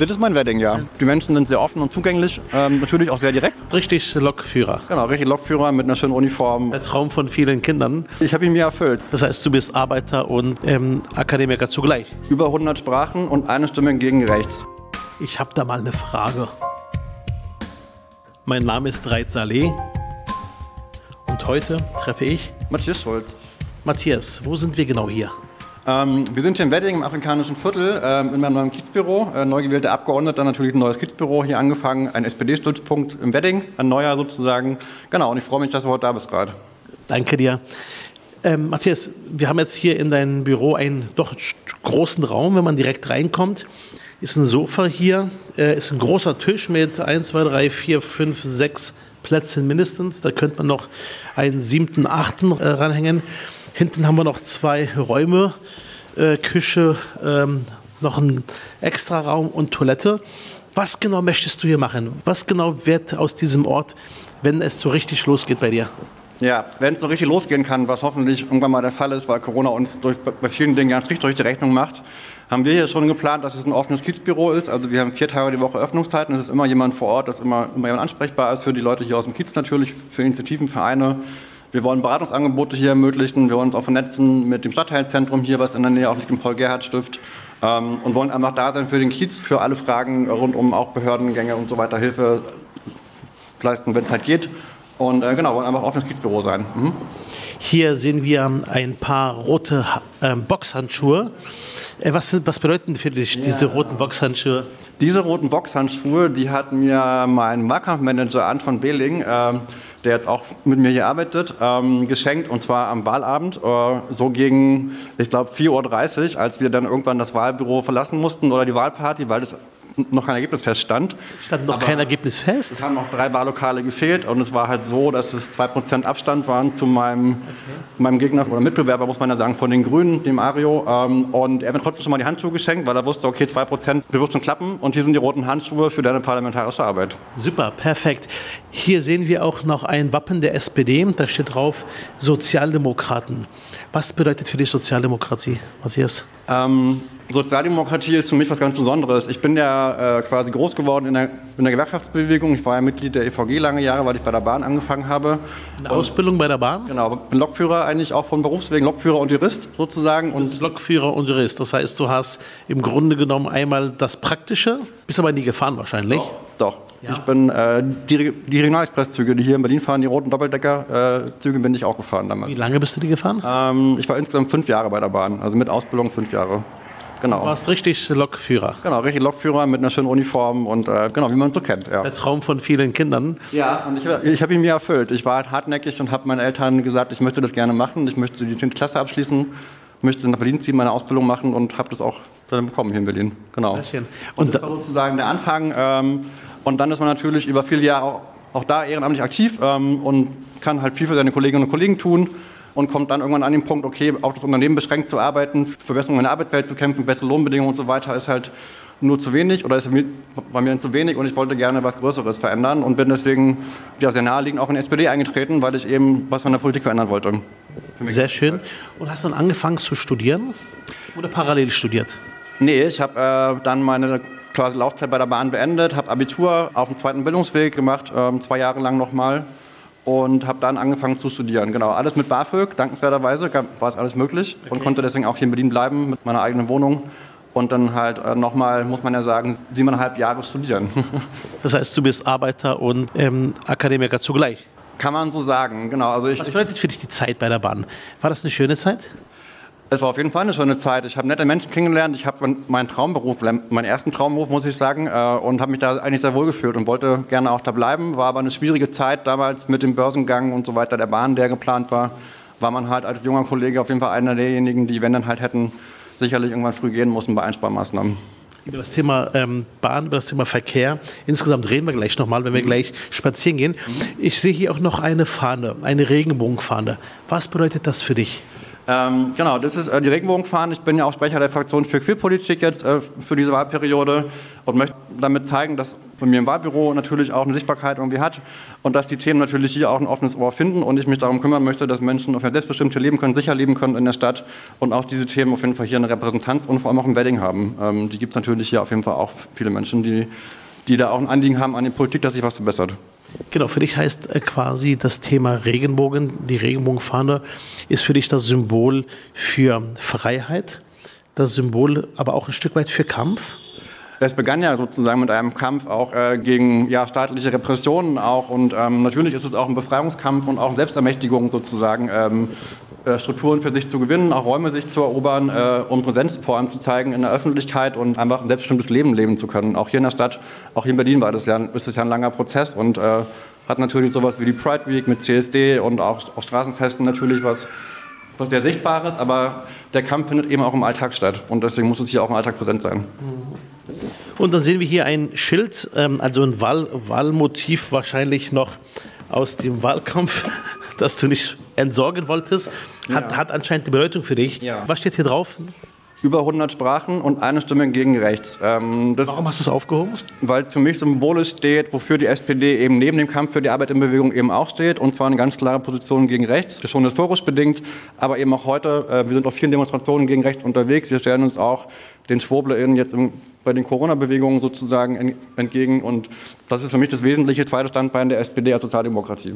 Das ist mein Wedding, ja. Die Menschen sind sehr offen und zugänglich, ähm, natürlich auch sehr direkt. Richtig Lokführer. Genau, richtig Lokführer mit einer schönen Uniform. Der Traum von vielen Kindern. Ich habe ihn mir erfüllt. Das heißt, du bist Arbeiter und ähm, Akademiker zugleich. Über 100 Sprachen und eine Stimme gegen rechts. Ich habe da mal eine Frage. Mein Name ist Reit Saleh und heute treffe ich Matthias Schulz. Matthias. Wo sind wir genau hier? Ähm, wir sind hier in Wedding im afrikanischen Viertel ähm, in meinem neuen Kiezbüro. Äh, neu gewählter Abgeordneter, natürlich ein neues Kiezbüro hier angefangen, ein SPD-Stützpunkt im Wedding, ein neuer sozusagen. Genau, und ich freue mich, dass du heute da bist gerade. Danke dir. Ähm, Matthias, wir haben jetzt hier in deinem Büro einen doch großen Raum, wenn man direkt reinkommt. Ist ein Sofa hier, äh, ist ein großer Tisch mit 1, 2, 3, 4, 5, 6 Plätzen mindestens. Da könnte man noch einen siebten, achten äh, ranhängen. Hinten haben wir noch zwei Räume, äh, Küche, ähm, noch ein Extraraum und Toilette. Was genau möchtest du hier machen? Was genau wird aus diesem Ort, wenn es so richtig losgeht bei dir? Ja, wenn es so richtig losgehen kann, was hoffentlich irgendwann mal der Fall ist, weil Corona uns durch, bei vielen Dingen ganz richtig durch die Rechnung macht, haben wir hier schon geplant, dass es ein offenes Kiezbüro ist. Also wir haben vier Tage die Woche Öffnungszeiten. Es ist immer jemand vor Ort, dass immer, immer jemand ansprechbar ist für die Leute hier aus dem Kiez natürlich, für Initiativen, Vereine, wir wollen Beratungsangebote hier ermöglichen. Wir wollen uns auch vernetzen mit dem Stadtteilzentrum hier, was in der Nähe auch liegt, im Paul-Gerhardt-Stift. Ähm, und wollen einfach da sein für den Kiez, für alle Fragen rund um auch Behördengänge und so weiter, Hilfe leisten, wenn es halt geht. Und äh, genau, wollen einfach offenes Kiezbüro sein. Mhm. Hier sehen wir ein paar rote äh, Boxhandschuhe. Äh, was, was, bedeuten für dich ja. diese roten Boxhandschuhe? Diese roten Boxhandschuhe, die hat mir mein Wahlkampfmanager Anton Behling äh, der jetzt auch mit mir hier arbeitet, ähm, geschenkt und zwar am Wahlabend, äh, so gegen, ich glaube, 4.30 Uhr, als wir dann irgendwann das Wahlbüro verlassen mussten oder die Wahlparty, weil das noch kein Ergebnis feststand. Stand noch Aber kein Ergebnis fest? Es haben noch drei Wahllokale gefehlt und es war halt so, dass es 2% Abstand waren zu meinem, okay. meinem Gegner oder Mitbewerber, muss man ja sagen, von den Grünen, dem Ario. Ähm, und er hat mir trotzdem schon mal die Handschuhe geschenkt, weil er wusste, okay, 2% wird schon klappen und hier sind die roten Handschuhe für deine parlamentarische Arbeit. Super, perfekt. Hier sehen wir auch noch ein Wappen der SPD, da steht drauf Sozialdemokraten. Was bedeutet für dich Sozialdemokratie, Matthias? Ähm, Sozialdemokratie ist für mich was ganz Besonderes. Ich bin ja äh, quasi groß geworden in der, in der, Gewerkschaftsbewegung. Ich war ja Mitglied der EVG lange Jahre, weil ich bei der Bahn angefangen habe. In der Ausbildung bei der Bahn? Genau, bin Lokführer eigentlich auch von Berufswegen, Lokführer und Jurist sozusagen. Und Lokführer und Jurist. Das heißt, du hast im Grunde genommen einmal das Praktische, bist aber nie gefahren wahrscheinlich. Doch, doch. Ja. Ich bin äh, die, die Regionalexpresszüge, die hier in Berlin fahren, die roten Doppeldeckerzüge, äh, bin ich auch gefahren damals. Wie lange bist du die gefahren? Ähm, ich war insgesamt fünf Jahre bei der Bahn, also mit Ausbildung fünf Jahre. Genau. Du warst richtig Lokführer. Genau, richtig Lokführer mit einer schönen Uniform und äh, genau, wie man es so kennt. Ja. Der Traum von vielen Kindern. Ja, und ich, ich habe ihn mir erfüllt. Ich war halt hartnäckig und habe meinen Eltern gesagt, ich möchte das gerne machen. Ich möchte die 10. Klasse abschließen, möchte nach Berlin ziehen, meine Ausbildung machen und habe das auch dann bekommen hier in Berlin. Genau. Sehr schön. Und, und das war sozusagen der Anfang. Ähm, und dann ist man natürlich über viele Jahre auch, auch da ehrenamtlich aktiv ähm, und kann halt viel für seine Kolleginnen und Kollegen tun und kommt dann irgendwann an den Punkt, okay, auch das Unternehmen beschränkt zu arbeiten, Verbesserungen in der Arbeitswelt zu kämpfen, bessere Lohnbedingungen und so weiter, ist halt nur zu wenig oder ist bei mir zu wenig und ich wollte gerne was Größeres verändern und bin deswegen ja, sehr naheliegend auch in die SPD eingetreten, weil ich eben was von der Politik verändern wollte. Sehr schön. Und hast dann angefangen zu studieren oder parallel studiert? Nee, ich habe äh, dann meine quasi Laufzeit bei der Bahn beendet, habe Abitur auf dem zweiten Bildungsweg gemacht, äh, zwei Jahre lang nochmal und habe dann angefangen zu studieren. Genau, alles mit BAföG, dankenswerterweise war es alles möglich okay. und konnte deswegen auch hier in Berlin bleiben mit meiner eigenen Wohnung. Und dann halt äh, nochmal, muss man ja sagen, siebeneinhalb Jahre studieren. das heißt, du bist Arbeiter und ähm, Akademiker zugleich? Kann man so sagen, genau. Also ich, Was bedeutet für dich die Zeit bei der Bahn? War das eine schöne Zeit? Es war auf jeden Fall eine schöne Zeit. Ich habe nette Menschen kennengelernt. Ich habe meinen Traumberuf, meinen ersten Traumberuf, muss ich sagen, äh, und habe mich da eigentlich sehr wohl gefühlt und wollte gerne auch da bleiben. War aber eine schwierige Zeit damals mit dem Börsengang und so weiter, der Bahn, der geplant war. War man halt als junger Kollege auf jeden Fall einer derjenigen, die, wenn dann halt hätten, sicherlich irgendwann früh gehen mussten bei Einsparmaßnahmen. Über das Thema ähm, Bahn, über das Thema Verkehr. Insgesamt reden wir gleich nochmal, wenn wir gleich spazieren gehen. Ich sehe hier auch noch eine Fahne, eine Regenbogenfahne. Was bedeutet das für dich? Ähm, genau, das ist äh, die Regenbogenfahne. Ich bin ja auch Sprecher der Fraktion für Queerpolitik jetzt äh, für diese Wahlperiode und möchte damit zeigen, dass bei mir im Wahlbüro natürlich auch eine Sichtbarkeit irgendwie hat und dass die Themen natürlich hier auch ein offenes Ohr finden und ich mich darum kümmern möchte, dass Menschen auf ein selbstbestimmtes Leben können, sicher leben können in der Stadt und auch diese Themen auf jeden Fall hier eine Repräsentanz und vor allem auch ein Wedding haben. Ähm, die gibt es natürlich hier auf jeden Fall auch viele Menschen, die, die da auch ein Anliegen haben an die Politik, dass sich was verbessert. Genau, für dich heißt äh, quasi das Thema Regenbogen, die Regenbogenfahne ist für dich das Symbol für Freiheit, das Symbol aber auch ein Stück weit für Kampf. Es begann ja sozusagen mit einem Kampf auch äh, gegen ja, staatliche Repressionen auch und ähm, natürlich ist es auch ein Befreiungskampf und auch Selbstermächtigung sozusagen ähm, äh, Strukturen für sich zu gewinnen, auch Räume sich zu erobern äh, und Präsenz vor allem zu zeigen in der Öffentlichkeit und einfach ein selbstbestimmtes Leben leben zu können. Auch hier in der Stadt, auch hier in Berlin war das ja, ist das ja ein langer Prozess und äh, hat natürlich sowas wie die Pride Week mit CSD und auch, auch Straßenfesten natürlich was, was sehr Sichtbares, aber der Kampf findet eben auch im Alltag statt und deswegen muss es hier auch im Alltag präsent sein. Und dann sehen wir hier ein Schild, ähm, also ein Wahl, Wahlmotiv wahrscheinlich noch aus dem Wahlkampf, das du nicht entsorgen wolltest, hat, ja. hat anscheinend die Bedeutung für dich. Ja. Was steht hier drauf? über 100 Sprachen und eine Stimme gegen rechts. Ähm, Warum hast du es aufgehoben? Weil es für mich symbolisch steht, wofür die SPD eben neben dem Kampf für die Arbeit in Bewegung eben auch steht, und zwar eine ganz klare Position gegen rechts, Das ist schon historisch bedingt, aber eben auch heute. Äh, wir sind auf vielen Demonstrationen gegen rechts unterwegs. Wir stellen uns auch den SchwoblerInnen jetzt im, bei den Corona-Bewegungen sozusagen entgegen und das ist für mich das wesentliche zweite Standbein der SPD als Sozialdemokratie.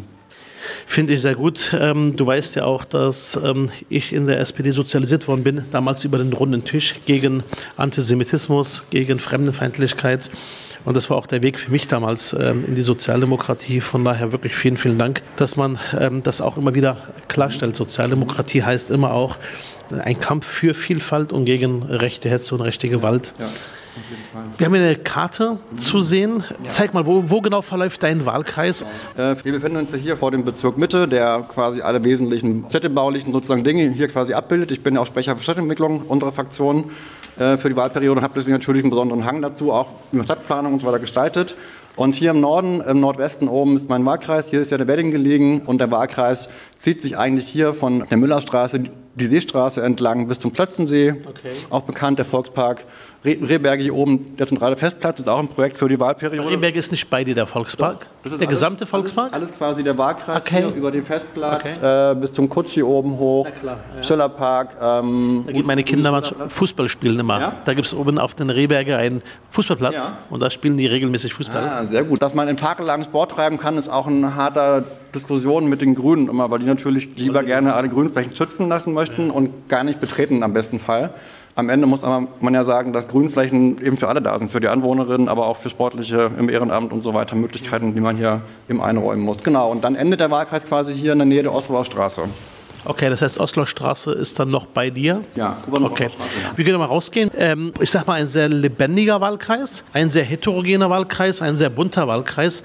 Finde ich sehr gut. Ähm, du weißt ja auch, dass ähm, ich in der SPD sozialisiert worden bin, damals über den runden Tisch gegen Antisemitismus, gegen Fremdenfeindlichkeit. Und das war auch der Weg für mich damals ähm, in die Sozialdemokratie. Von daher wirklich vielen, vielen Dank, dass man das auch immer wieder klarstellt. Sozialdemokratie heißt immer auch ein Kampf für Vielfalt und gegen rechte Hetze und rechte Gewalt. Ja. Wir haben hier eine Karte zu sehen. Ja. Zeig mal, wo, wo, genau verläuft dein Wahlkreis? Äh, wir befinden uns hier vor dem Bezirk Mitte, der quasi alle wesentlichen städtebaulichen sozusagen Dinge hier quasi abbildet. Ich bin auch Sprecher für Stadtentwicklung unserer Fraktion äh, für die Wahlperiode und habe deswegen natürlich einen besonderen Hang dazu, auch über Stadtplanung und so weiter gestaltet. Und hier im Norden, im Nordwesten oben ist mein Wahlkreis. Hier ist ja der Wedding gelegen und der Wahlkreis zieht sich eigentlich hier von der Müllerstraße, die Seestraße entlang bis zum Plötzensee, okay. auch bekannt der Volkspark. Rehberge hier oben, der zentrale Festplatz, ist auch ein Projekt für die Wahlperiode. Rehberge ist nicht bei dir der Volkspark? der alles, gesamte Volkspark? Alles, alles, quasi der Wahlkreis okay. hier über den Festplatz okay. äh, bis zum Kutschi oben hoch, klar, ja. Schillerpark. Ähm, da gehen meine Kinder mal Fußball spielen immer. Ja? Da gibt es oben auf den Rehberge einen Fußballplatz ja. und da spielen die regelmäßig Fußball. Ah, sehr gut. Dass man in Parkanlagen Sport treiben kann, ist auch ein harter Diskussion mit den Grünen immer, weil die natürlich lieber gerne alle Grünflächen schützen lassen möchten und gar nicht betreten am besten Fall. Am Ende muss man ja sagen, dass Grünflächen eben für alle da sind, für die Anwohnerinnen, aber auch für sportliche im Ehrenamt und so weiter Möglichkeiten, die man hier eben einräumen muss. Genau, und dann endet der Wahlkreis quasi hier in der Nähe der Osloer Straße. Okay, das heißt, Osloer Straße ist dann noch bei dir? Ja, okay. Wir können mal rausgehen. Ähm, ich sag mal, ein sehr lebendiger Wahlkreis, ein sehr heterogener Wahlkreis, ein sehr bunter Wahlkreis.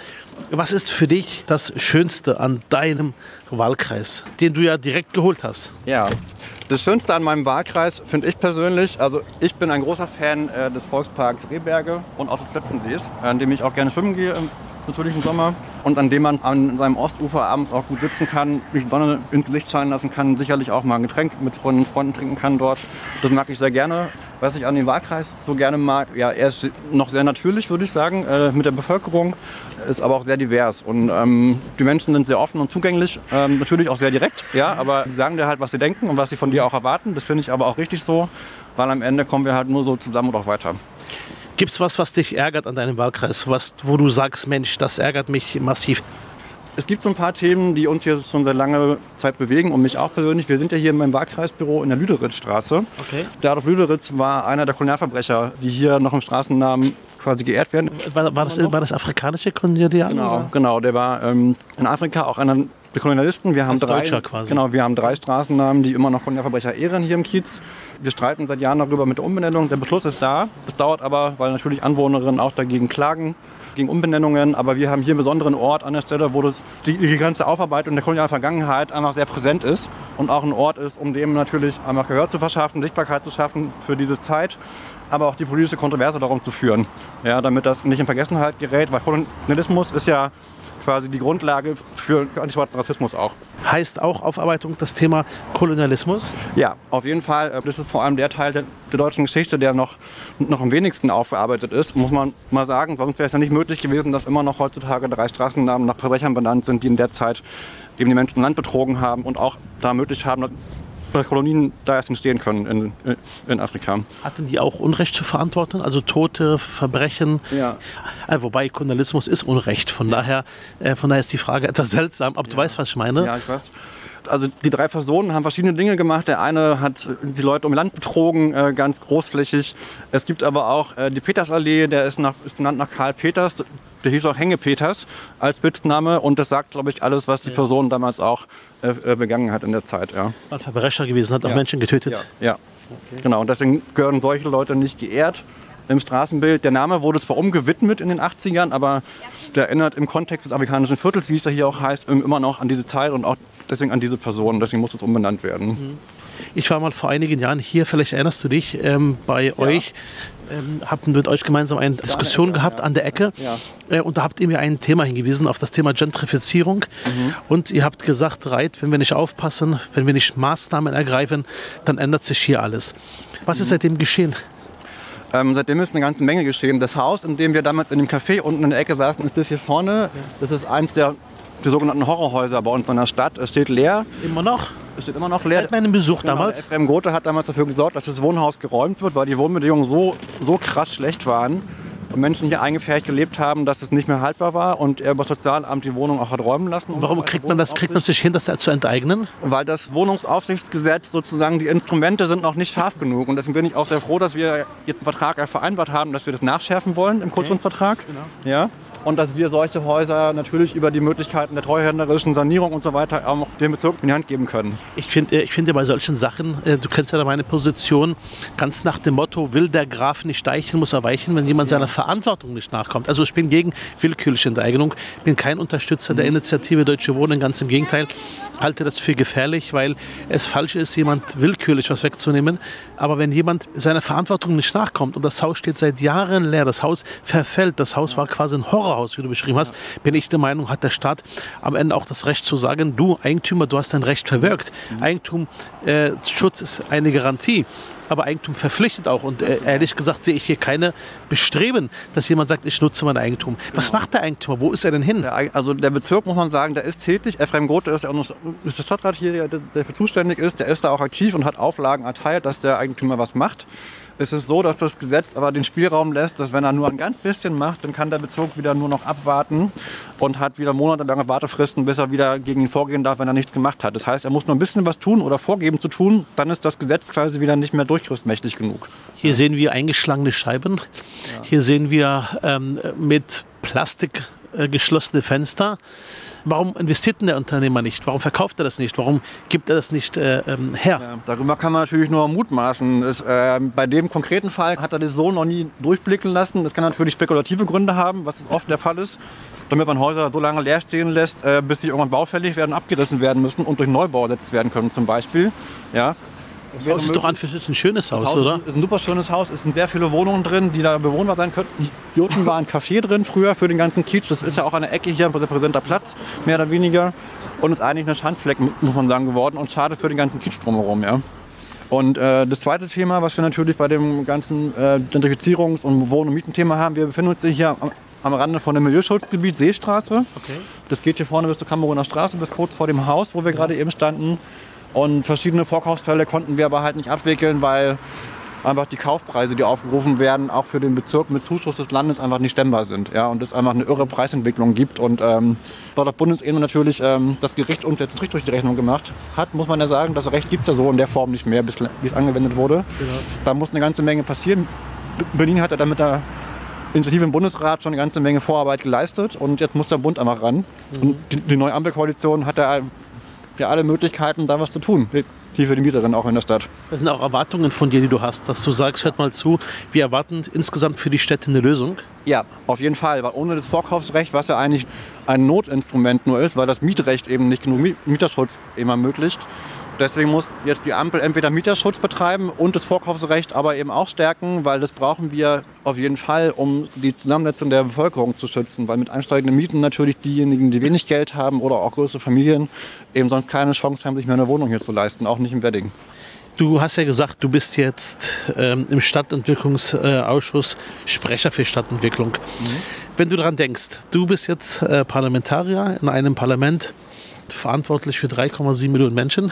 Was ist für dich das Schönste an deinem Wahlkreis, den du ja direkt geholt hast? Ja, das Schönste an meinem Wahlkreis finde ich persönlich, also ich bin ein großer Fan äh, des Volksparks Rehberge und auch des Plötzensees, an dem ich auch gerne schwimmen gehe im natürlichen Sommer und an dem man an seinem Ostufer abends auch gut sitzen kann, sich Sonne ins Gesicht scheinen lassen kann, sicherlich auch mal ein Getränk mit Freundinnen und Freunden trinken kann dort. Das mag ich sehr gerne. Was ich an dem Wahlkreis so gerne mag, ja, er ist noch sehr natürlich, würde ich sagen, äh, mit der Bevölkerung, ist aber auch sehr divers. Und ähm, die Menschen sind sehr offen und zugänglich, ähm, natürlich auch sehr direkt, ja, aber sie sagen dir halt, was sie denken und was sie von dir auch erwarten. Das finde ich aber auch richtig so, weil am Ende kommen wir halt nur so zusammen und auch weiter. Gibt es was, was dich ärgert an deinem Wahlkreis, was, wo du sagst, Mensch, das ärgert mich massiv? Es gibt so ein paar Themen, die uns hier schon seit langer Zeit bewegen und mich auch persönlich. Wir sind ja hier in meinem Wahlkreisbüro in der Lüderitzstraße. Okay. Der Adolf Lüderitz war einer der Kolonialverbrecher, die hier noch im Straßennamen quasi geehrt werden. War, war, das, war das afrikanische Kolonial? Genau, genau. Der war ähm, in Afrika auch einer der Kolonialisten. Wir haben, drei, Genau, wir haben drei Straßennamen, die immer noch Kolonialverbrecher ehren hier im Kiez. Wir streiten seit Jahren darüber mit der Umbenennung. Der Beschluss ist da. Es dauert aber, weil natürlich Anwohnerinnen auch dagegen klagen gegen Umbenennungen, aber wir haben hier einen besonderen Ort an der Stelle, wo das, die, die ganze Aufarbeitung der kolonialen Vergangenheit einfach sehr präsent ist und auch ein Ort ist, um dem natürlich einfach Gehör zu verschaffen, Sichtbarkeit zu schaffen für diese Zeit, aber auch die politische Kontroverse darum zu führen, ja, damit das nicht in Vergessenheit gerät, weil Kolonialismus ist ja quasi die Grundlage für antischwarzen Rassismus auch. Heißt auch Aufarbeitung das Thema Kolonialismus? Ja, auf jeden Fall. Äh, das ist vor allem der Teil der, der deutschen Geschichte, der noch, noch am wenigsten aufgearbeitet ist, muss man mal sagen. Sonst wäre es ja nicht möglich gewesen, dass immer noch heutzutage drei Straßennamen nach Verbrechern benannt sind, die in der Zeit eben die Menschen Land betrogen haben und auch da möglich haben, Kolonien da erst entstehen können in, in, Afrika. Hatten die auch Unrecht zu verantworten? Also Tote, Verbrechen? Ja. Äh, wobei Kolonialismus ist Unrecht. Von, daher, äh, von daher ist die Frage etwas seltsam. Aber ja. du weißt, was ich meine? Ja, ich weiß. Also die drei Personen haben verschiedene Dinge gemacht. Der eine hat die Leute um Land betrogen, äh, ganz großflächig. Es gibt aber auch äh, die Petersallee, der ist, nach, ist benannt nach Karl Peters der hieß auch Hänge Peters als Spitzname und das sagt, glaube ich, alles, was die Person damals auch äh, äh, begangen hat in der Zeit. Ja. War Verbrecher gewesen, hat auch Menschen getötet. Ja, ja. Okay. genau. Und deswegen gehören solche Leute nicht geehrt im Straßenbild. Der Name wurde zwar umgewidmet in den 80ern, aber der erinnert im Kontext des afrikanischen Viertels, wie es ja hier auch heißt, immer noch an diese Zeit und auch deswegen an diese Person. Deswegen muss es umbenannt werden. Mhm. Ich war mal vor einigen Jahren hier, vielleicht erinnerst du dich, ähm, bei ja. euch. Ähm, habt mit euch gemeinsam eine Diskussion gehabt an der Ecke. Ja. Äh, und da habt ihr mir ein Thema hingewiesen, auf das Thema Gentrifizierung. Mhm. Und ihr habt gesagt, Reit, wenn wir nicht aufpassen, wenn wir nicht Maßnahmen ergreifen, dann ändert sich hier alles. Was mhm. ist seitdem geschehen? Ähm, seitdem ist eine ganze Menge geschehen. Das Haus, in dem wir damals in dem Café unten in der Ecke saßen, ist das hier vorne. Das ist eins der die sogenannten Horrorhäuser bei uns in der Stadt. Es steht leer. Immer noch? Es steht immer noch leer. Seit meinem Besuch genau, damals? Ephraim Gothe hat damals dafür gesorgt, dass das Wohnhaus geräumt wird, weil die Wohnbedingungen so, so krass schlecht waren und Menschen hier eingefärbt gelebt haben, dass es nicht mehr haltbar war und er über das Sozialamt die Wohnung auch hat räumen lassen. Warum kriegt man das, kriegt man sich hin, das zu enteignen? Weil das Wohnungsaufsichtsgesetz sozusagen, die Instrumente sind noch nicht scharf genug und deswegen bin ich auch sehr froh, dass wir jetzt einen Vertrag vereinbart haben, dass wir das nachschärfen wollen im Kurzfristvertrag. Okay. Genau. Ja und dass wir solche Häuser natürlich über die Möglichkeiten der treuhänderischen Sanierung und so weiter auch dem Bezirk in die Hand geben können. Ich finde ich find bei solchen Sachen, äh, du kennst ja meine Position, ganz nach dem Motto, will der Graf nicht steichen, muss er weichen, wenn jemand ja. seiner Verantwortung nicht nachkommt. Also ich bin gegen willkürliche Enteignung, bin kein Unterstützer mhm. der Initiative Deutsche Wohnen, ganz im Gegenteil, halte das für gefährlich, weil es falsch ist, jemand willkürlich was wegzunehmen. Aber wenn jemand seiner Verantwortung nicht nachkommt und das Haus steht seit Jahren leer, das Haus verfällt, das Haus war quasi ein Horror Horrorhaus, wie du beschrieben hast, bin ich der Meinung, hat der Staat am Ende auch das Recht zu sagen, du Eigentümer, du hast dein Recht verwirkt. Mhm. Eigentumsschutz äh, ist eine Garantie aber Eigentum verpflichtet auch. Und äh, ehrlich gesagt sehe ich hier keine Bestreben, dass jemand sagt, ich nutze mein Eigentum. Was genau. macht der Eigentümer? Wo ist er denn hin? Der, also der Bezirk, muss man sagen, der ist tätig. Ephraim Grote ist, ja auch noch, ist der Stadtrat hier, der, der für zuständig ist. Der ist da auch aktiv und hat Auflagen erteilt, dass der Eigentümer was macht. Es ist so, dass das Gesetz aber den Spielraum lässt, dass wenn er nur ein ganz bisschen macht, dann kann der Bezirk wieder nur noch abwarten und hat wieder monatelange Wartefristen, bis er wieder gegen ihn vorgehen darf, wenn er nichts gemacht hat. Das heißt, er muss nur ein bisschen was tun oder vorgeben zu tun, dann ist das Gesetz quasi wieder nicht mehr durchgriffsmächtig genug. Hier sehen wir eingeschlagene Scheiben. Ja. Hier sehen wir ähm, mit Plastik äh, geschlossene Fenster. Warum investiert denn der Unternehmer nicht? Warum verkauft er das nicht? Warum gibt er das nicht äh, ähm, her? Ja, darüber kann man natürlich nur mutmaßen. Es, äh, bei dem konkreten Fall hat er das so noch nie durchblicken lassen. Das kann natürlich spekulative Gründe haben, was oft der Fall ist damit man Häuser so lange leer stehen lässt, äh, bis sie irgendwann baufällig werden, abgerissen werden müssen und durch Neubau ersetzt werden können zum Beispiel. Ja. Das Haus ist doch an für ein schönes Haus, Haus, oder? ist ein super schönes Haus. Es sind sehr viele Wohnungen drin, die da bewohnbar sein könnten. Hier unten war ein Café drin früher für den ganzen Kitsch. Das ist ja auch an der Ecke hier ein präsenter Platz, mehr oder weniger. Und ist eigentlich ein Schandfleck, muss man sagen, geworden und schade für den ganzen Kitsch drumherum, ja. Und äh, das zweite Thema, was wir natürlich bei dem ganzen äh, Gentrifizierungs- und Wohn- und Mietenthema haben, wir befinden uns hier am, am Rande von dem Milieuschutzgebiet Seestraße. Okay. Das geht hier vorne bis zur Kameruner Straße, bis kurz vor dem Haus, wo wir ja. gerade eben standen. Und verschiedene Vorkaufsfälle konnten wir aber halt nicht abwickeln, weil einfach die Kaufpreise, die aufgerufen werden, auch für den Bezirk mit Zuschuss des Landes einfach nicht stemmbar sind. Ja, und es einfach eine irre Preisentwicklung gibt. Und ähm, dort auf Bundesebene natürlich ähm, das Gericht uns jetzt Strich durch die Rechnung gemacht hat, muss man ja sagen, das Recht gibt es ja so in der Form nicht mehr, wie es angewendet wurde. Genau. Da muss eine ganze Menge passieren. Berlin hat ja damit der Initiative im Bundesrat schon eine ganze Menge Vorarbeit geleistet und jetzt muss der Bund einfach ran. Mhm. Und die, die neue Ampelkoalition hat ja ja alle Möglichkeiten, da was zu tun. Hier für die Mieterin auch in der Stadt. Das sind auch Erwartungen von dir, die du hast, dass du sagst, hört mal zu, wir erwarten insgesamt für die Städte eine Lösung. Ja, auf jeden Fall, weil ohne das Vorkaufsrecht, was ja eigentlich ein Notinstrument nur ist, weil das Mietrecht eben nicht genug Mieterschutz eben ermöglicht, Deswegen muss jetzt die Ampel entweder Mieterschutz betreiben und das Vorkaufsrecht aber eben auch stärken, weil das brauchen wir auf jeden Fall, um die Zusammensetzung der Bevölkerung zu schützen. Weil mit ansteigenden Mieten natürlich diejenigen, die wenig Geld haben oder auch größere Familien, eben sonst keine Chance haben, sich mehr eine Wohnung hier zu leisten, auch nicht im Wedding. Du hast ja gesagt, du bist jetzt ähm, im Stadtentwicklungsausschuss Sprecher für Stadtentwicklung. Mhm. Wenn du daran denkst, du bist jetzt äh, Parlamentarier in einem Parlament, verantwortlich für 3,7 Millionen Menschen.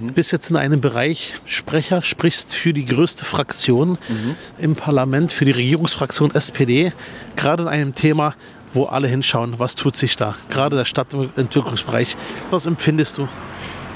Mhm. Bist jetzt in einem Bereich Sprecher, sprichst für die größte Fraktion mhm. im Parlament, für die Regierungsfraktion SPD, gerade in einem Thema, wo alle hinschauen, was tut sich da, gerade der Stadtentwicklungsbereich. Was empfindest du?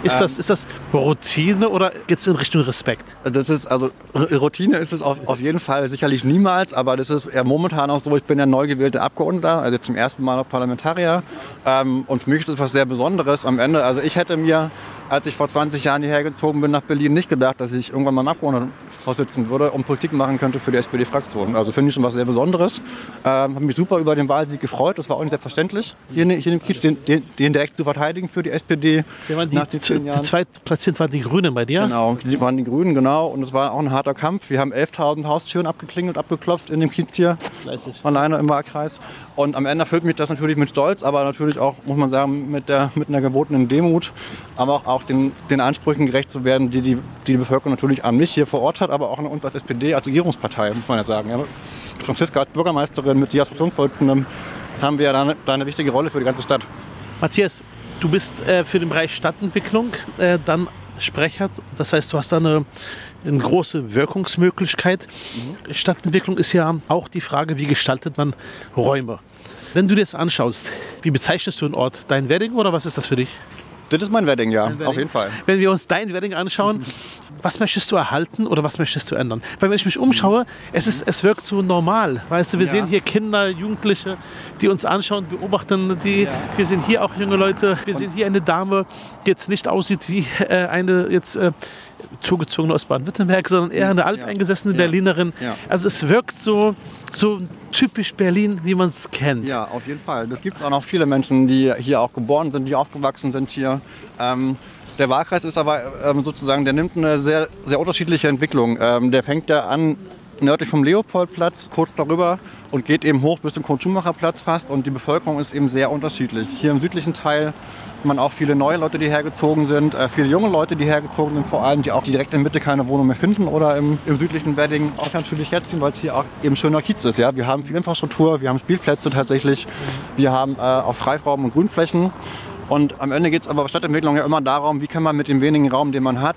Ist, ähm, das, ist das Routine oder geht es in Richtung Respekt? Das ist, also Routine ist es auf, auf jeden Fall sicherlich niemals, aber das ist ja momentan auch so, ich bin ja neu gewählter Abgeordneter, also zum ersten Mal noch Parlamentarier. Ähm, und für mich ist es was sehr Besonderes am Ende. Also ich hätte mir als ich vor 20 Jahren hierher gezogen bin nach Berlin, nicht gedacht, dass ich irgendwann mal im Abgeordnetenhaus sitzen würde und Politik machen könnte für die SPD-Fraktion. Also finde ich schon was sehr Besonderes. Ähm, habe mich super über den Wahlsieg gefreut. Das war auch nicht selbstverständlich, hier, hier im Kiez den, den, den, direkt zu verteidigen für die SPD. Ja, die, nach den zehn Jahren. Die zweitplatziert waren die Grünen bei dir? Genau, die waren die Grünen, genau. Und es war auch ein harter Kampf. Wir haben 11.000 Haustüren abgeklingelt, abgeklopft in dem Kiez hier. Fleißig. Alleine im Wahlkreis. Und am Ende erfüllt mich das natürlich mit Stolz, aber natürlich auch, muss man sagen, mit, der, mit einer gebotenen Demut. Aber auch, auch den, den Ansprüchen gerecht zu werden, die, die die, Bevölkerung natürlich an mich hier vor Ort hat, aber auch an uns als SPD, als Regierungspartei, muss man ja sagen. Ja. Franziska als Bürgermeisterin mit dir als Fraktionsvorsitzendem haben wir da eine, da eine, wichtige Rolle für die ganze Stadt. Matthias, du bist äh, für den Bereich Stadtentwicklung äh, dann Sprecher. Das heißt, du hast da eine, eine große Wirkungsmöglichkeit. Mhm. Stadtentwicklung ist ja auch die Frage, wie gestaltet man Räume. Wenn du dir das anschaust, wie bezeichnest du einen Ort? Dein Wedding oder was ist das für dich? Das ist mein Wedding, ja, Wedding. auf jeden Fall. Wenn wir uns dein Wedding anschauen, was möchtest du erhalten oder was möchtest du ändern? Weil wenn ich mich umschaue, es, ist, es wirkt so normal. Weißt du, wir ja. sehen hier Kinder, Jugendliche, die uns anschauen, beobachten. Die, ja. Wir sehen hier auch junge Leute. Wir sehen hier eine Dame, die jetzt nicht aussieht wie äh, eine jetzt äh, zugezogene aus Baden-Württemberg, sondern eher eine alteingesessene ja. Berlinerin. Also es wirkt so, so typisch Berlin, wie man es kennt. Ja, auf jeden Fall. Es gibt auch noch viele Menschen, die hier auch geboren sind, die aufgewachsen sind hier. Ähm, der Wahlkreis ist aber ähm, sozusagen, der nimmt eine sehr, sehr unterschiedliche Entwicklung. Ähm, der fängt ja an nördlich vom Leopoldplatz, kurz darüber und geht eben hoch bis zum Kurt-Schumacher-Platz fast. Und die Bevölkerung ist eben sehr unterschiedlich. Hier im südlichen Teil man auch viele neue Leute, die hergezogen sind, äh, viele junge Leute, die hergezogen sind, vor allem, die auch direkt in Mitte keine Wohnung mehr finden oder im, im südlichen Wedding auch natürlich herziehen, weil es hier auch eben schöner Kiez ist. Ja? Wir haben viel Infrastruktur, wir haben Spielplätze tatsächlich, wir haben äh, auch Freiraum und Grünflächen. Und am Ende geht es aber bei Stadtentwicklung ja immer darum, wie kann man mit dem wenigen Raum, den man hat,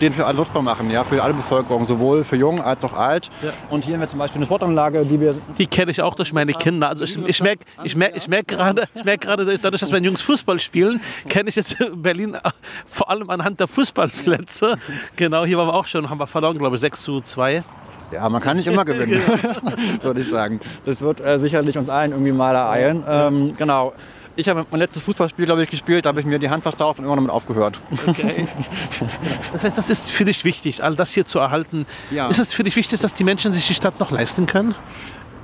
den für alle nutzbar machen, ja, für alle Bevölkerung, sowohl für jung als auch alt. Ja. Und hier haben wir zum Beispiel eine Sportanlage, die wir... Die kenne ich auch durch meine Kinder. Also ich, ich merke ich merk, ich merk gerade, merk dadurch, dass meine Jungs Fußball spielen, kenne ich jetzt Berlin vor allem anhand der Fußballplätze. Genau, hier waren wir auch schon, haben wir verloren, glaube ich, 6 zu 2. Ja, man kann nicht immer gewinnen, würde ich sagen. Das wird äh, sicherlich uns allen irgendwie mal ereilen. Ähm, genau. Ich habe mein letztes Fußballspiel, glaube ich, gespielt, da habe ich mir die Hand verstaucht und immer damit aufgehört. Okay. Das heißt, das ist für dich wichtig, all das hier zu erhalten. Ja. Ist es für dich wichtig, dass die Menschen sich die Stadt noch leisten können?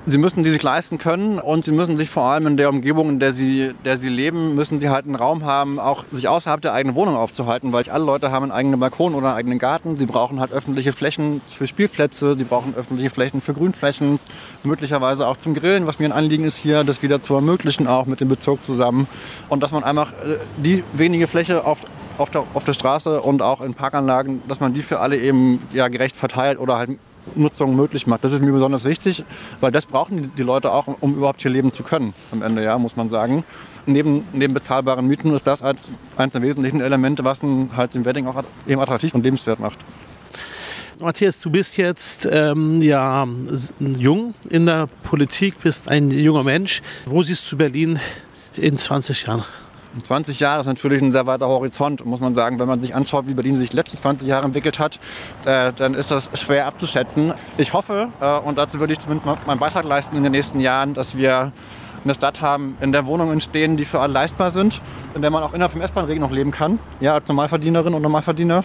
Sie müssen die sich leisten können und sie müssen sich vor allem in der Umgebung, in der sie, der sie leben, müssen sie halt einen Raum haben, auch sich außerhalb der eigenen Wohnung aufzuhalten, weil alle Leute haben einen eigenen Balkon oder einen eigenen Garten. Sie brauchen halt öffentliche Flächen für Spielplätze, sie brauchen öffentliche Flächen für Grünflächen, möglicherweise auch zum Grillen, was mir ein Anliegen ist hier, das wieder zu ermöglichen, auch mit dem Bezirk zusammen. Und dass man einfach äh, die wenige Fläche auf, auf, der, auf der Straße und auch in Parkanlagen, dass man die für alle eben ja, gerecht verteilt oder halt Nutzung möglich macht. Das ist mir besonders wichtig, weil das brauchen die Leute auch, um überhaupt hier leben zu können. Am Ende, ja, muss man sagen. Neben, neben bezahlbaren Mieten ist das als eines der wesentlichen Elemente, was halt den Wedding auch eben attraktiv und lebenswert macht. Matthias, du bist jetzt ähm, ja, jung in der Politik, bist ein junger Mensch. Wo siehst du Berlin in 20 Jahren? 20 Jahre ist natürlich ein sehr weiter Horizont, muss man sagen. Wenn man sich anschaut, wie Berlin sich die letzten 20 Jahre entwickelt hat, äh, dann ist das schwer abzuschätzen. Ich hoffe, äh, und dazu würde ich zumindest meinen Beitrag leisten in den nächsten Jahren, dass wir in der Stadt haben, in der Wohnungen stehen, die für alle leistbar sind, in der man auch innerhalb vom S-Bahn-Regen noch leben kann, ja, als Normalverdienerin und Normalverdiener,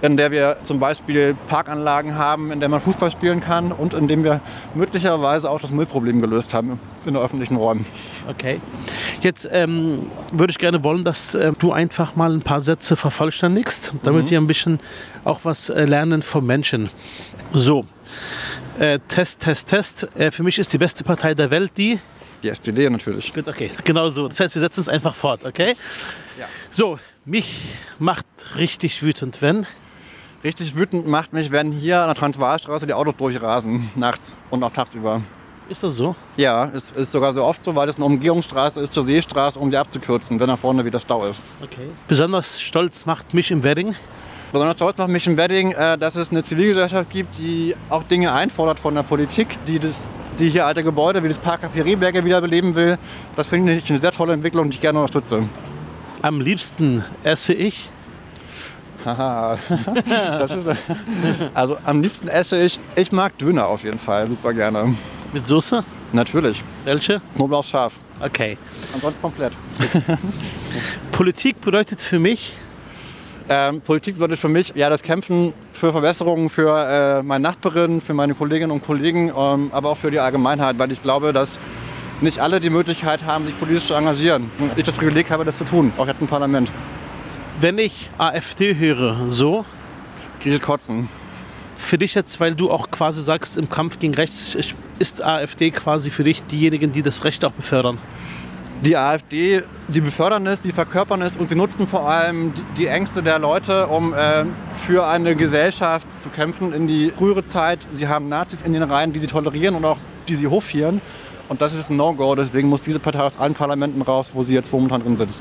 in der wir zum Beispiel Parkanlagen haben, in der man Fußball spielen kann und in dem wir möglicherweise auch das Müllproblem gelöst haben in den öffentlichen Räumen. Okay. Jetzt ähm, würde ich gerne wollen, dass äh, du einfach mal ein paar Sätze vervollständigst, damit mhm. wir ein bisschen auch was äh, lernen vom Menschen. So, äh, Test, Test, Test. Äh, für mich ist die beste Partei der Welt die die SPD natürlich. Gut, okay, genau so. Das heißt, wir setzen es einfach fort, okay? Ja. So, mich macht richtig wütend, wenn. Richtig wütend macht mich, wenn hier an der Transvaalstraße die Autos durchrasen, nachts und auch tagsüber. Ist das so? Ja, es ist sogar so oft so, weil es eine Umgehungsstraße ist zur Seestraße, um sie abzukürzen, wenn da vorne wieder Stau ist. Okay. Besonders stolz macht mich im Wedding. Besonders stolz macht mich im Wedding, äh, dass es eine Zivilgesellschaft gibt, die auch Dinge einfordert von der Politik, die das die hier alte Gebäude wie das Parkcafé Rehberger wiederbeleben will. Das finde ich eine sehr tolle Entwicklung, die ich gerne unterstütze. Am liebsten esse ich. Haha, also am liebsten esse ich, ich mag Döner auf jeden Fall, super gerne. Mit Soße? Natürlich. Welche? Knoblauch scharf. Okay. Ansonsten komplett. Politik bedeutet für mich, ähm, Politik bedeutet für mich ja das Kämpfen für Verbesserungen für äh, meine Nachbarin, für meine Kolleginnen und Kollegen, ähm, aber auch für die Allgemeinheit, weil ich glaube, dass nicht alle die Möglichkeit haben, sich politisch zu engagieren. Und ich das Privileg habe, das zu tun, auch jetzt im Parlament. Wenn ich AfD höre, so? Kriege kotzen. Für dich jetzt, weil du auch quasi sagst, im Kampf gegen rechts ist AfD quasi für dich diejenigen, die das Recht auch befördern? die AfD, die befördern es, die verkörpern es und sie nutzen vor allem die Ängste der Leute, um äh, für eine Gesellschaft zu kämpfen in die frühere Zeit. Sie haben Nazis in den Reihen, die sie tolerieren und auch die sie hofieren. Und das ist ein No-Go, deswegen muss diese Partei aus allen Parlamenten raus, wo sie jetzt momentan drin sitzt.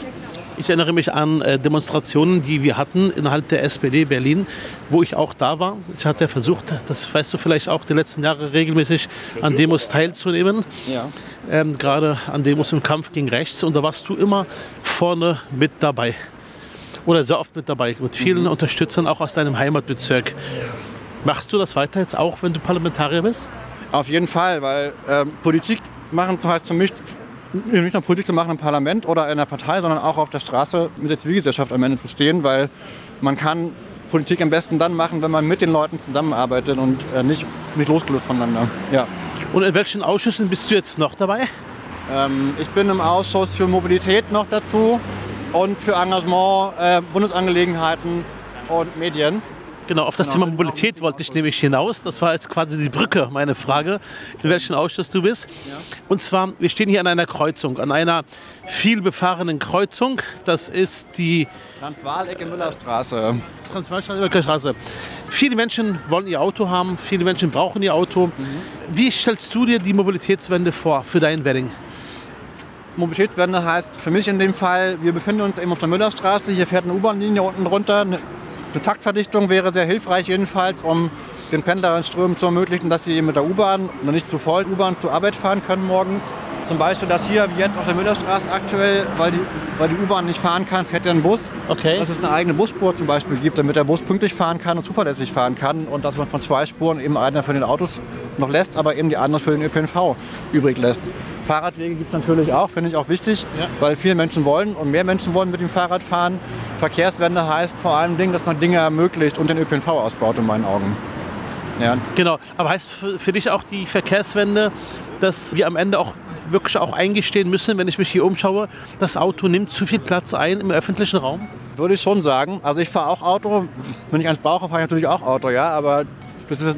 Ich erinnere mich an äh, Demonstrationen, die wir hatten innerhalb der SPD Berlin, wo ich auch da war. Ich hatte versucht, das weißt du vielleicht auch, die letzten Jahre regelmäßig an Demos teilzunehmen. Ja. Ähm, gerade an Demos im Kampf gegen rechts. Und da warst du immer vorne mit dabei. Oder sehr oft mit dabei, mit vielen mhm. Unterstützern, auch aus deinem Heimatbezirk. Machst du das weiter jetzt auch, wenn du Parlamentarier bist? Auf jeden Fall, weil ähm, Politik machen heißt für mich nicht nur Politik zu machen im Parlament oder in der Partei, sondern auch auf der Straße mit der Zivilgesellschaft am Ende zu stehen, weil man kann Politik am besten dann machen, wenn man mit den Leuten zusammenarbeitet und äh, nicht, nicht losgelöst voneinander. Ja. Und in welchen Ausschüssen bist du jetzt noch dabei? Ähm, ich bin im Ausschuss für Mobilität noch dazu und für Engagement, äh, Bundesangelegenheiten und Medien. Genau, auf das genau. Thema Mobilität wollte ich nämlich hinaus. Das war jetzt quasi die Brücke, meine Frage, in welchem Ausschuss du bist. Ja. Und zwar, wir stehen hier an einer Kreuzung, an einer viel befahrenen Kreuzung. Das ist die Transvaal-Ecke-Müllerstraße. Transvaal-Ecke-Straße. Viele Menschen wollen ihr Auto haben, viele Menschen brauchen ihr Auto. Mhm. Wie stellst du dir die Mobilitätswende vor für dein Wedding? Mobilitätswende heißt für mich in dem Fall, wir befinden uns eben auf der Müllerstraße. Hier fährt eine U-Bahn-Linie unten runter, eine Taktverdichtung wäre sehr hilfreich jedenfalls, um den Pendlerströmen zu ermöglichen, dass sie mit der U-Bahn, noch nicht zu voll U-Bahn, zur Arbeit fahren können morgens. Zum Beispiel das hier, wie jetzt auf der Müllerstraße aktuell, weil die, weil die U-Bahn nicht fahren kann, fährt ja ein Bus. Okay. Dass es eine eigene Busspur zum Beispiel gibt, damit der Bus pünktlich fahren kann und zuverlässig fahren kann. Und dass man von zwei Spuren eben eine für den Autos noch lässt, aber eben die andere für den ÖPNV übrig lässt. Fahrradwege gibt es natürlich auch, finde ich auch wichtig, ja. weil viele Menschen wollen und mehr Menschen wollen mit dem Fahrrad fahren. Verkehrswende heißt vor allem, dass man Dinge ermöglicht und den ÖPNV ausbaut, in meinen Augen. Ja. Genau, aber heißt für dich auch die Verkehrswende, dass wir am Ende auch wirklich auch eingestehen müssen, wenn ich mich hier umschaue, das Auto nimmt zu viel Platz ein im öffentlichen Raum? Würde ich schon sagen. Also ich fahre auch Auto. Wenn ich eins brauche, fahre ich natürlich auch Auto, ja. Aber das ist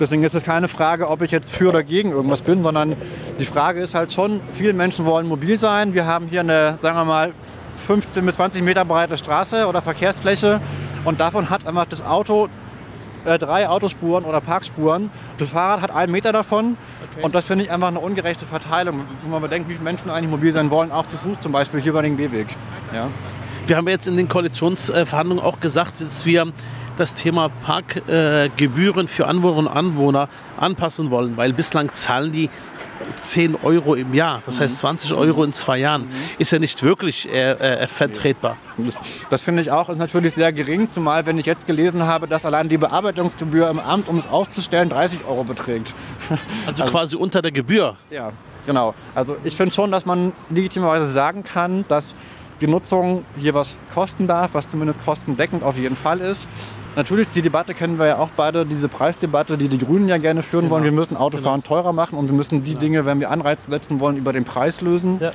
Deswegen ist es keine Frage, ob ich jetzt für oder gegen irgendwas bin, sondern die Frage ist halt schon, viele Menschen wollen mobil sein. Wir haben hier eine, sagen wir mal, 15 bis 20 Meter breite Straße oder Verkehrsfläche und davon hat einfach das Auto äh, drei Autospuren oder Parkspuren. Das Fahrrad hat einen Meter davon okay. und das finde ich einfach eine ungerechte Verteilung, wenn man bedenkt, wie viele Menschen eigentlich mobil sein wollen, auch zu Fuß zum Beispiel hier über den Gehweg. Ja. Wir haben jetzt in den Koalitionsverhandlungen auch gesagt, dass wir das Thema Parkgebühren für Anwohnerinnen und Anwohner anpassen wollen, weil bislang zahlen die 10 Euro im Jahr, das heißt 20 Euro in zwei Jahren, ist ja nicht wirklich äh, äh, vertretbar. Das, das finde ich auch, ist natürlich sehr gering, zumal wenn ich jetzt gelesen habe, dass allein die Bearbeitungsgebühr im Amt, um es auszustellen, 30 Euro beträgt. Also, also quasi unter der Gebühr. Ja. Genau. Also ich finde schon, dass man legitimerweise sagen kann, dass die Nutzung hier was kosten darf, was zumindest kostendeckend auf jeden Fall ist. Natürlich, die Debatte kennen wir ja auch beide, diese Preisdebatte, die die Grünen ja gerne führen genau. wollen. Wir müssen Autofahren genau. teurer machen und wir müssen die genau. Dinge, wenn wir Anreize setzen wollen, über den Preis lösen. Ja.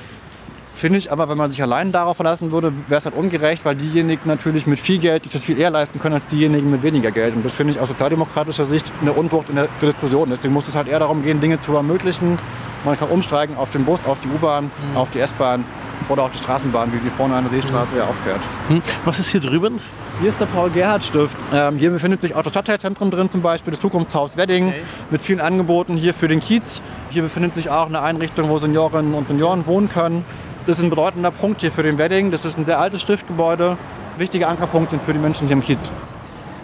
Finde ich aber, wenn man sich allein darauf verlassen würde, wäre es halt ungerecht, weil diejenigen natürlich mit viel Geld sich das viel eher leisten können als diejenigen mit weniger Geld. Und das finde ich aus sozialdemokratischer Sicht eine Unwucht in der Diskussion. Deswegen muss es halt eher darum gehen, Dinge zu ermöglichen. Man kann umsteigen auf den Bus, auf die U-Bahn, mhm. auf die S-Bahn oder auch die Straßenbahn, wie sie vorne an der Seestraße mhm. ja auch fährt. Mhm. Was ist hier drüben? Hier ist der Paul-Gerhardt-Stift. Ähm, hier befindet sich auch das Stadtteilzentrum drin, zum Beispiel das Zukunftshaus Wedding okay. mit vielen Angeboten hier für den Kiez. Hier befindet sich auch eine Einrichtung, wo Seniorinnen und Senioren wohnen können. Das ist ein bedeutender Punkt hier für den Wedding. Das ist ein sehr altes Stiftgebäude. Wichtige Ankerpunkte für die Menschen hier im Kiez.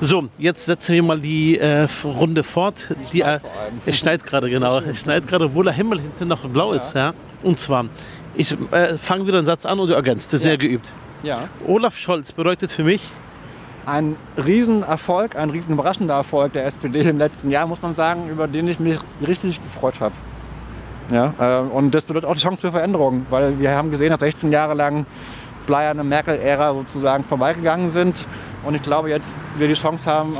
So, jetzt setzen wir mal die äh, Runde fort. Die, äh, es schneit gerade, genau. Es schneit gerade, obwohl der Himmel hinten noch blau ja. ist. Ja. Und zwar, ich äh, fange wieder einen Satz an und du ergänzt. Das ist ja. sehr geübt. Ja. Olaf Scholz bedeutet für mich ein Riesenerfolg, ein riesen überraschender Erfolg der SPD im letzten Jahr, muss man sagen, über den ich mich richtig gefreut habe. Ja, äh, und das bedeutet auch die Chance für Veränderungen, weil wir haben gesehen, dass 16 Jahre lang bleierne Merkel-Ära sozusagen vorbeigegangen sind. Und ich glaube, jetzt wir die Chance haben,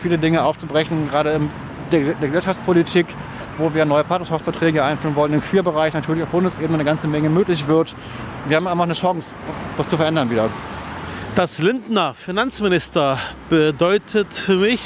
viele Dinge aufzubrechen, gerade in der, der Wirtschaftspolitik, wo wir neue Partnerschaftsverträge einführen wollen, im Queerbereich natürlich auf Bundesebene eine ganze Menge möglich wird. Wir haben einfach eine Chance, was zu verändern wieder. Dass Lindner Finanzminister bedeutet für mich.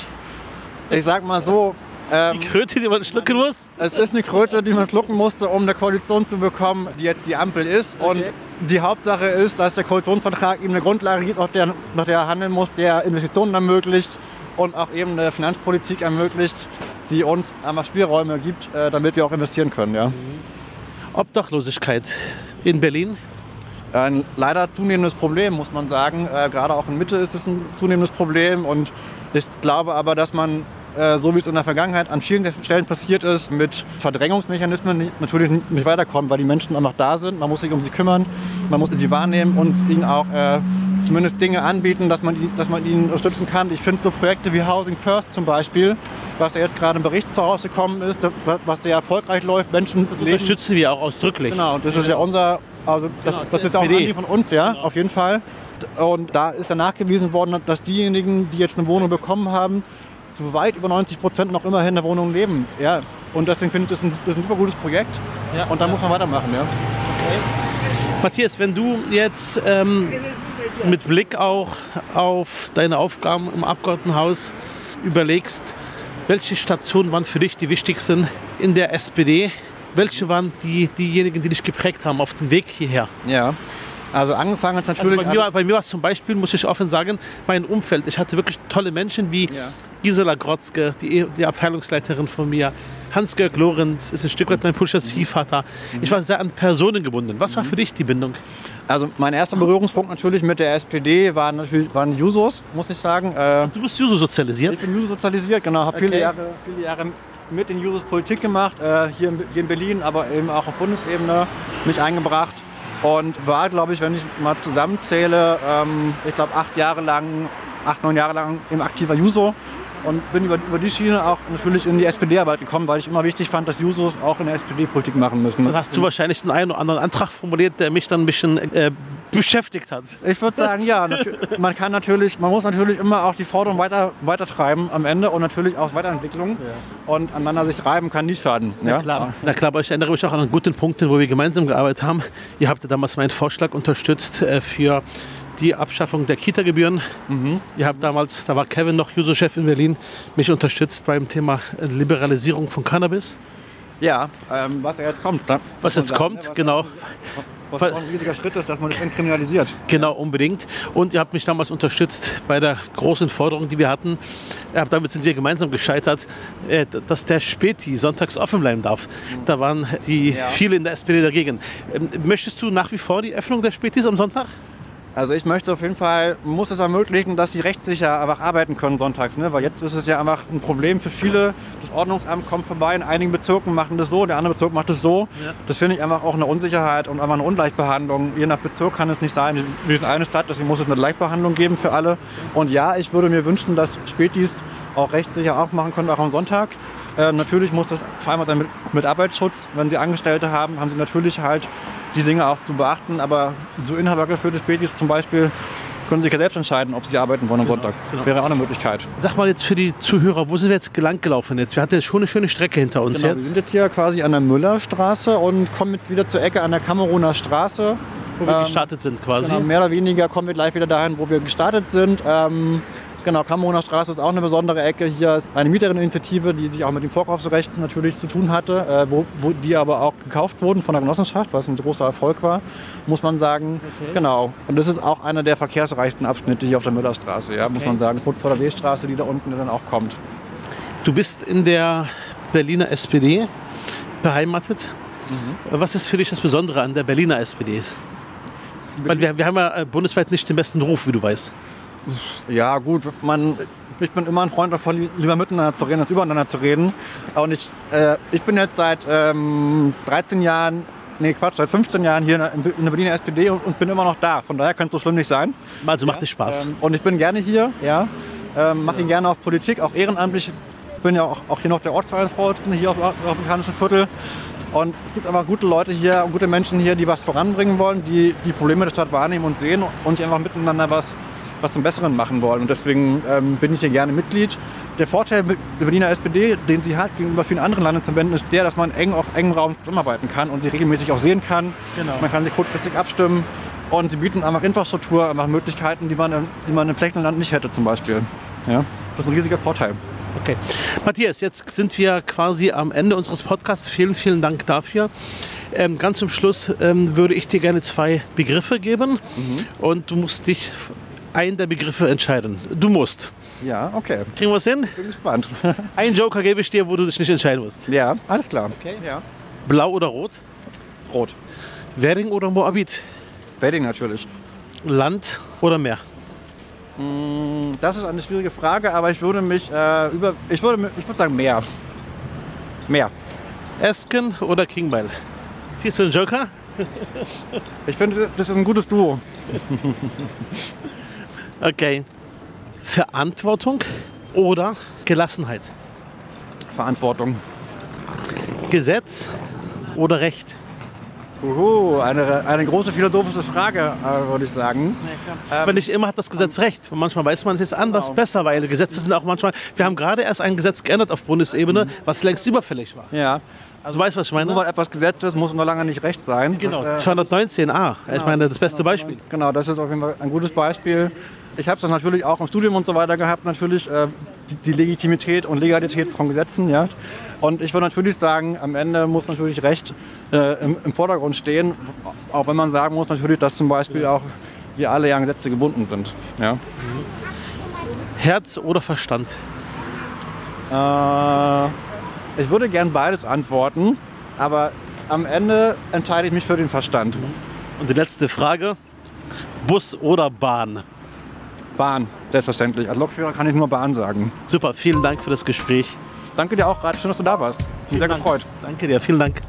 Ich sag mal so, ähm, die Kröte, die man schlucken muss? Es ist eine Kröte, die man schlucken musste, um eine Koalition zu bekommen, die jetzt die Ampel ist. Okay. Und die Hauptsache ist, dass der Koalitionsvertrag ihm eine Grundlage gibt, nach der, nach der er handeln muss, der Investitionen ermöglicht und auch eben eine Finanzpolitik ermöglicht, die uns einfach Spielräume gibt, äh, damit wir auch investieren können. Ja. Obdachlosigkeit in Berlin? Ein leider zunehmendes Problem, muss man sagen. Äh, gerade auch in Mitte ist es ein zunehmendes Problem. Und ich glaube aber, dass man äh, so wie es in der Vergangenheit an vielen Stellen passiert ist, mit Verdrängungsmechanismen natürlich nicht weiterkommen, weil die Menschen einfach da sind. Man muss sich um sie kümmern, man muss sie wahrnehmen und ihnen auch äh, zumindest Dinge anbieten, dass man, dass man ihnen unterstützen kann. Ich finde so Projekte wie Housing First zum Beispiel, was ja jetzt gerade im Bericht zu Hause gekommen ist, was sehr erfolgreich läuft. Menschen das unterstützen wir auch ausdrücklich. Genau, und das ist ja unser, also das, genau, das ist ja auch ein von uns, ja, genau. auf jeden Fall. Und da ist ja nachgewiesen worden, dass diejenigen, die jetzt eine Wohnung bekommen haben, zu weit über 90 Prozent noch immerhin in der Wohnung leben. Ja. Und deswegen finde ich das ein, das ist ein super gutes Projekt. Ja. Und da muss man weitermachen. Ja. Okay. Matthias, wenn du jetzt ähm, mit Blick auch auf deine Aufgaben im Abgeordnetenhaus überlegst, welche Stationen waren für dich die wichtigsten in der SPD? Welche waren die, diejenigen, die dich geprägt haben auf dem Weg hierher? Ja, also angefangen hat natürlich. Also bei, mir, bei mir war es zum Beispiel, muss ich offen sagen, mein Umfeld. Ich hatte wirklich tolle Menschen wie ja. Gisela Grotzke, die, die Abteilungsleiterin von mir. Hans-Georg Lorenz ist ein Stück weit mein politischer Ziehvater. Mhm. Ich war sehr an Personen gebunden. Was war mhm. für dich die Bindung? Also mein erster Berührungspunkt natürlich mit der SPD war natürlich, waren Jusos, muss ich sagen. Äh, du bist Juso sozialisiert? Ich bin Juso sozialisiert, genau. Habe okay. viele, Jahre, viele Jahre mit den Jusos Politik gemacht, äh, hier, in, hier in Berlin, aber eben auch auf Bundesebene mich eingebracht und war, glaube ich, wenn ich mal zusammenzähle, ähm, ich glaube acht Jahre lang, acht, neun Jahre lang im aktiver Juso und bin über, über die Schiene auch natürlich in die SPD-Arbeit gekommen, weil ich immer wichtig fand, dass Jusos auch in der SPD Politik machen müssen. Dann hast du wahrscheinlich den einen oder anderen Antrag formuliert, der mich dann ein bisschen äh, beschäftigt hat. Ich würde sagen, ja. Man kann natürlich, man muss natürlich immer auch die Forderung weiter, weiter treiben am Ende und natürlich auch Weiterentwicklung. Ja. Und aneinander sich reiben kann nicht schaden. Na ja? klar. Na klar, aber ich erinnere mich auch an einen guten Punkt, wo wir gemeinsam gearbeitet haben. Ihr habt ja damals meinen Vorschlag unterstützt äh, für die Abschaffung der Kita-Gebühren. Mhm. Ihr habt damals, da war Kevin noch Juso-Chef in Berlin, mich unterstützt beim Thema Liberalisierung von Cannabis. Ja, ähm, was jetzt kommt. Ne? Was jetzt sagen, kommt, ne? was genau. Was auch ein riesiger Schritt ist, dass man das entkriminalisiert. Genau, unbedingt. Und ihr habt mich damals unterstützt bei der großen Forderung, die wir hatten. Damit sind wir gemeinsam gescheitert, äh, dass der Späti sonntags offen bleiben darf. Da waren die ja. viele in der SPD dagegen. Ähm, möchtest du nach wie vor die Öffnung der Spätis am Sonntag? Also ich möchte auf jeden Fall, muss es ermöglichen, dass sie rechtssicher einfach arbeiten können sonntags. Ne? Weil jetzt ist es ja einfach ein Problem für viele. Das Ordnungsamt kommt vorbei, in einigen Bezirken machen das so, der andere Bezirk macht das so. Ja. Das finde ich einfach auch eine Unsicherheit und einfach eine Ungleichbehandlung. Je nach Bezirk kann es nicht sein. Wir sind eine Stadt, deswegen muss es eine Gleichbehandlung geben für alle. Und ja, ich würde mir wünschen, dass Spätis auch rechtssicher aufmachen können, auch am Sonntag. Äh, natürlich muss das vereinbart sein mit, mit Arbeitsschutz. Wenn Sie Angestellte haben, haben Sie natürlich halt die Dinge auch zu beachten. Aber so inhabergeführte Spätis zum Beispiel können sich ja selbst entscheiden, ob sie arbeiten wollen am genau, Sonntag. Genau. Wäre auch eine Möglichkeit. Sag mal jetzt für die Zuhörer, wo sind wir jetzt gelang gelaufen jetzt? Wir hatten jetzt schon eine schöne Strecke hinter uns genau, jetzt. Wir sind jetzt hier quasi an der Müllerstraße und kommen jetzt wieder zur Ecke an der Kameruner Straße. Wo wir ähm, gestartet sind quasi. Genau, mehr oder weniger kommen wir gleich wieder dahin, wo wir gestartet sind. Ähm, Genau, Kameruner Straße ist auch eine besondere Ecke. Hier ist eine Mieterinitiative, die sich auch mit dem Vorkaufsrecht natürlich zu tun hatte, äh, wo, wo, die aber auch gekauft wurden von der Genossenschaft, was ein großer Erfolg war, muss man sagen. Okay. Genau. Und das ist auch einer der verkehrsreichsten Abschnitte hier auf der Müllerstraße, ja, okay. muss man sagen. Kurz vor der Seestraße, die da unten dann auch kommt. Du bist in der Berliner SPD beheimatet. Mhm. Was ist für dich das Besondere an der Berliner SPD? Wir, wir haben ja äh, bundesweit nicht den besten Ruf, wie du weißt. Ja, gut, man, ich bin immer ein Freund davon, lieber miteinander zu reden, als übereinander zu reden. Und ich, äh, ich bin jetzt seit ähm, 13 Jahren, nee Quatsch, seit 15 Jahren hier in der Berliner SPD und, und bin immer noch da. Von daher könnte es so schlimm nicht sein. Also macht es Spaß. Ähm, und ich bin gerne hier, ja. Ähm, mache ihn gerne auch Politik, auch ehrenamtlich. Ich bin ja auch, auch hier noch der Ortsvereinsvorsitzende hier auf, auf dem afrikanischen Viertel. Und es gibt einfach gute Leute hier, gute Menschen hier, die was voranbringen wollen, die die Probleme der Stadt wahrnehmen und sehen und die einfach miteinander was was zum Besseren machen wollen. Und deswegen ähm, bin ich hier gerne Mitglied. Der Vorteil der Berliner SPD, den sie hat gegenüber vielen anderen Landesverbänden, ist der, dass man eng auf engem Raum zusammenarbeiten kann und sie regelmäßig auch sehen kann. Genau. Man kann sich kurzfristig abstimmen. Und sie bieten einfach Infrastruktur, einfach Möglichkeiten, die man, die man im Flächenland nicht hätte zum Beispiel. Ja, das ist ein riesiger Vorteil. Okay. Matthias, jetzt sind wir quasi am Ende unseres Podcasts. Vielen, vielen Dank dafür. Ähm, ganz zum Schluss ähm, würde ich dir gerne zwei Begriffe geben mhm. und du musst dich einen der Begriffe entscheiden. Du musst. Ja, okay. Kriegen wir es hin? Bin gespannt. Einen Joker gebe ich dir, wo du dich nicht entscheiden musst. Ja, alles klar. Okay. Ja. Blau oder rot? Rot. Wedding oder Moabit? Wedding natürlich. Land oder Meer? Mm, das ist eine schwierige Frage, aber ich würde mich äh, über. Ich würde, ich würde sagen Meer. Meer. Esken oder Kingbeil? Siehst du einen Joker? ich finde, das ist ein gutes Duo. Okay. Verantwortung oder Gelassenheit? Verantwortung. Gesetz oder Recht? Uhu, eine, eine große philosophische Frage, äh, würde ich sagen. Ja, ähm, nicht immer hat das Gesetz recht. Und manchmal weiß man es jetzt anders genau. besser, weil Gesetze sind auch manchmal. Wir haben gerade erst ein Gesetz geändert auf Bundesebene, was längst überfällig war. Ja. Also, du weißt, was ich meine? Nur weil etwas Gesetz ist, muss noch lange nicht recht sein. Genau, das, äh, 219a. Genau, ich meine, das beste Beispiel. Genau, das ist auf jeden Fall ein gutes Beispiel. Ich habe es natürlich auch im Studium und so weiter gehabt, natürlich äh, die, die, Legitimität und Legalität von Gesetzen. Ja. Und ich würde natürlich sagen, am Ende muss natürlich Recht äh, im, im, Vordergrund stehen, auch wenn man sagen muss natürlich, dass zum Beispiel auch wir alle ja an Gesetze gebunden sind. Ja. Herz oder Verstand? Äh, ich würde gern beides antworten, aber am Ende entscheide ich mich für den Verstand. Und die letzte Frage, Bus oder Bahn? Bahn, selbstverständlich. Als Lokführer kann ich nur Bahn sagen. Super, vielen Dank für das Gespräch. Danke dir auch gerade. Schön, dass du da warst. Mich sehr Dank. gefreut. Danke dir, vielen Dank.